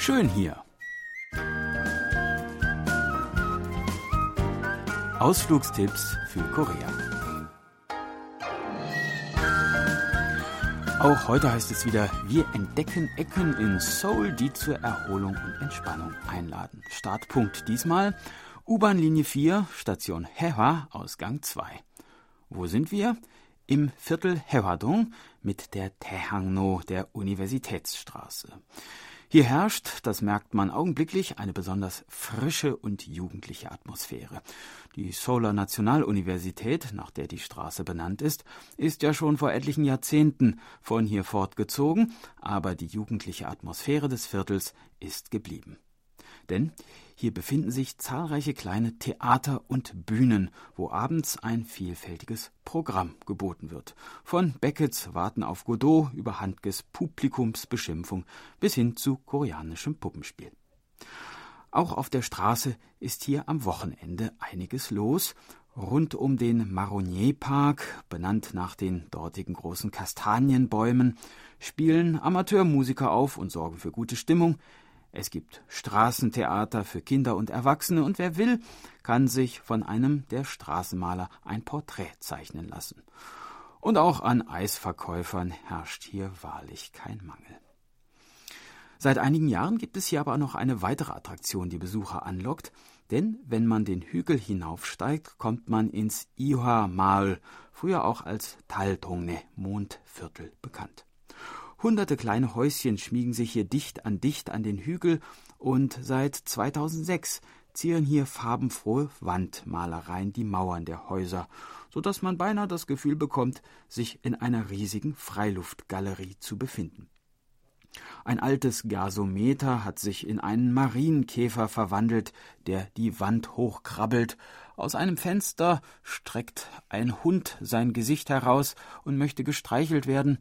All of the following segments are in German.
Schön hier. Ausflugstipps für Korea. Auch heute heißt es wieder, wir entdecken Ecken in Seoul, die zur Erholung und Entspannung einladen. Startpunkt diesmal U-Bahn-Linie 4, Station Haehwa, Ausgang 2. Wo sind wir? Im Viertel Haehwadong mit der Taehangno, der Universitätsstraße. Hier herrscht, das merkt man augenblicklich, eine besonders frische und jugendliche Atmosphäre. Die Solar Nationaluniversität, nach der die Straße benannt ist, ist ja schon vor etlichen Jahrzehnten von hier fortgezogen, aber die jugendliche Atmosphäre des Viertels ist geblieben. Denn hier befinden sich zahlreiche kleine Theater und Bühnen, wo abends ein vielfältiges Programm geboten wird. Von Beckets Warten auf Godot über Handkes Publikumsbeschimpfung bis hin zu koreanischem Puppenspiel. Auch auf der Straße ist hier am Wochenende einiges los. Rund um den Maronier Park, benannt nach den dortigen großen Kastanienbäumen, spielen Amateurmusiker auf und sorgen für gute Stimmung. Es gibt Straßentheater für Kinder und Erwachsene und wer will, kann sich von einem der Straßenmaler ein Porträt zeichnen lassen. Und auch an Eisverkäufern herrscht hier wahrlich kein Mangel. Seit einigen Jahren gibt es hier aber noch eine weitere Attraktion, die Besucher anlockt, denn wenn man den Hügel hinaufsteigt, kommt man ins Iha Mal, früher auch als Taltongne, Mondviertel bekannt. Hunderte kleine Häuschen schmiegen sich hier dicht an dicht an den Hügel und seit 2006 zieren hier farbenfrohe Wandmalereien die Mauern der Häuser, so dass man beinahe das Gefühl bekommt, sich in einer riesigen Freiluftgalerie zu befinden. Ein altes Gasometer hat sich in einen Marienkäfer verwandelt, der die Wand hochkrabbelt. Aus einem Fenster streckt ein Hund sein Gesicht heraus und möchte gestreichelt werden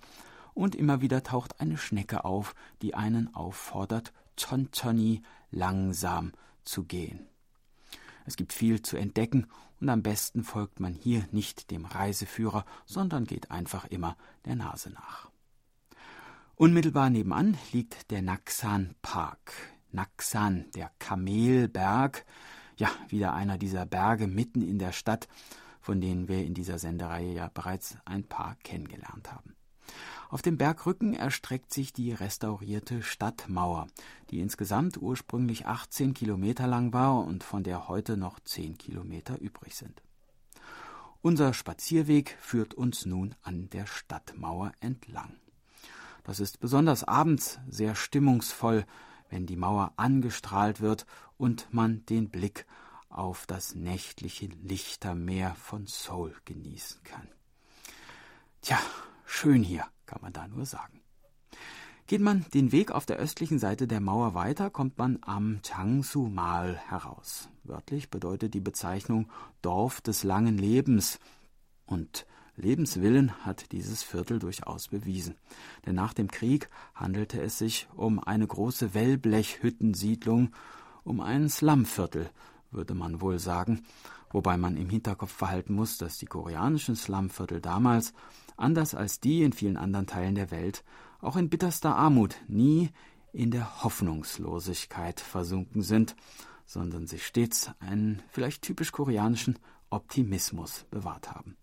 und immer wieder taucht eine Schnecke auf, die einen auffordert, Tontoni langsam zu gehen. Es gibt viel zu entdecken und am besten folgt man hier nicht dem Reiseführer, sondern geht einfach immer der Nase nach. Unmittelbar nebenan liegt der Naksan Park. Naksan, der Kamelberg, ja, wieder einer dieser Berge mitten in der Stadt, von denen wir in dieser Sendereihe ja bereits ein paar kennengelernt haben. Auf dem Bergrücken erstreckt sich die restaurierte Stadtmauer, die insgesamt ursprünglich 18 Kilometer lang war und von der heute noch 10 Kilometer übrig sind. Unser Spazierweg führt uns nun an der Stadtmauer entlang. Das ist besonders abends sehr stimmungsvoll, wenn die Mauer angestrahlt wird und man den Blick auf das nächtliche Lichtermeer von Seoul genießen kann. Tja, schön hier, kann man da nur sagen. Geht man den Weg auf der östlichen Seite der Mauer weiter, kommt man am Changsu Mal heraus. Wörtlich bedeutet die Bezeichnung Dorf des langen Lebens. Und Lebenswillen hat dieses Viertel durchaus bewiesen. Denn nach dem Krieg handelte es sich um eine große Wellblechhüttensiedlung, um ein Slumviertel, würde man wohl sagen, wobei man im Hinterkopf verhalten muss, dass die koreanischen Slumviertel damals anders als die in vielen anderen Teilen der Welt, auch in bitterster Armut nie in der Hoffnungslosigkeit versunken sind, sondern sich stets einen vielleicht typisch koreanischen Optimismus bewahrt haben.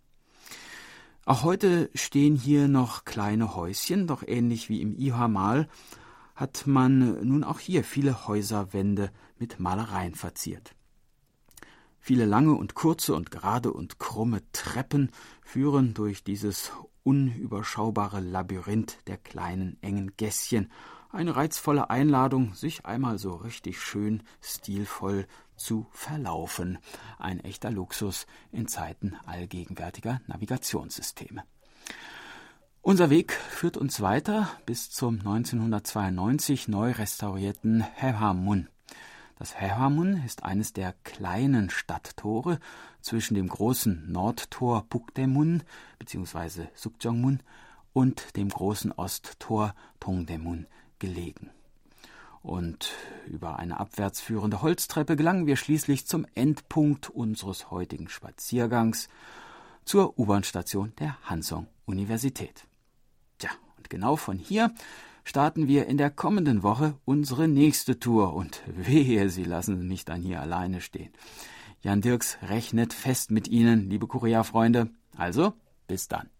Auch heute stehen hier noch kleine Häuschen, doch ähnlich wie im Ihamal hat man nun auch hier viele Häuserwände mit Malereien verziert. Viele lange und kurze und gerade und krumme Treppen führen durch dieses unüberschaubare Labyrinth der kleinen engen Gässchen. Eine reizvolle Einladung, sich einmal so richtig schön stilvoll zu verlaufen. Ein echter Luxus in Zeiten allgegenwärtiger Navigationssysteme. Unser Weg führt uns weiter bis zum 1992 neu restaurierten Hehamun. Das Haehamun ist eines der kleinen Stadttore zwischen dem großen Nordtor Pukdaemun bzw. Sukjeongmun und dem großen Osttor Tongdaemun gelegen. Und über eine abwärts führende Holztreppe gelangen wir schließlich zum Endpunkt unseres heutigen Spaziergangs zur U-Bahn-Station der Hansong Universität. Tja, und genau von hier starten wir in der kommenden Woche unsere nächste Tour und wehe, Sie lassen mich dann hier alleine stehen. Jan Dirks rechnet fest mit Ihnen, liebe Korea-Freunde. Also, bis dann.